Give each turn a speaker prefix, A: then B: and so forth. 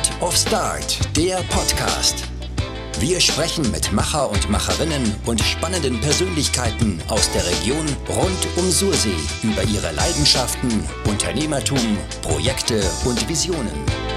A: Art of Start, der Podcast. Wir sprechen mit Macher und Macherinnen und spannenden Persönlichkeiten aus der Region rund um Sursee über ihre Leidenschaften, Unternehmertum, Projekte und Visionen.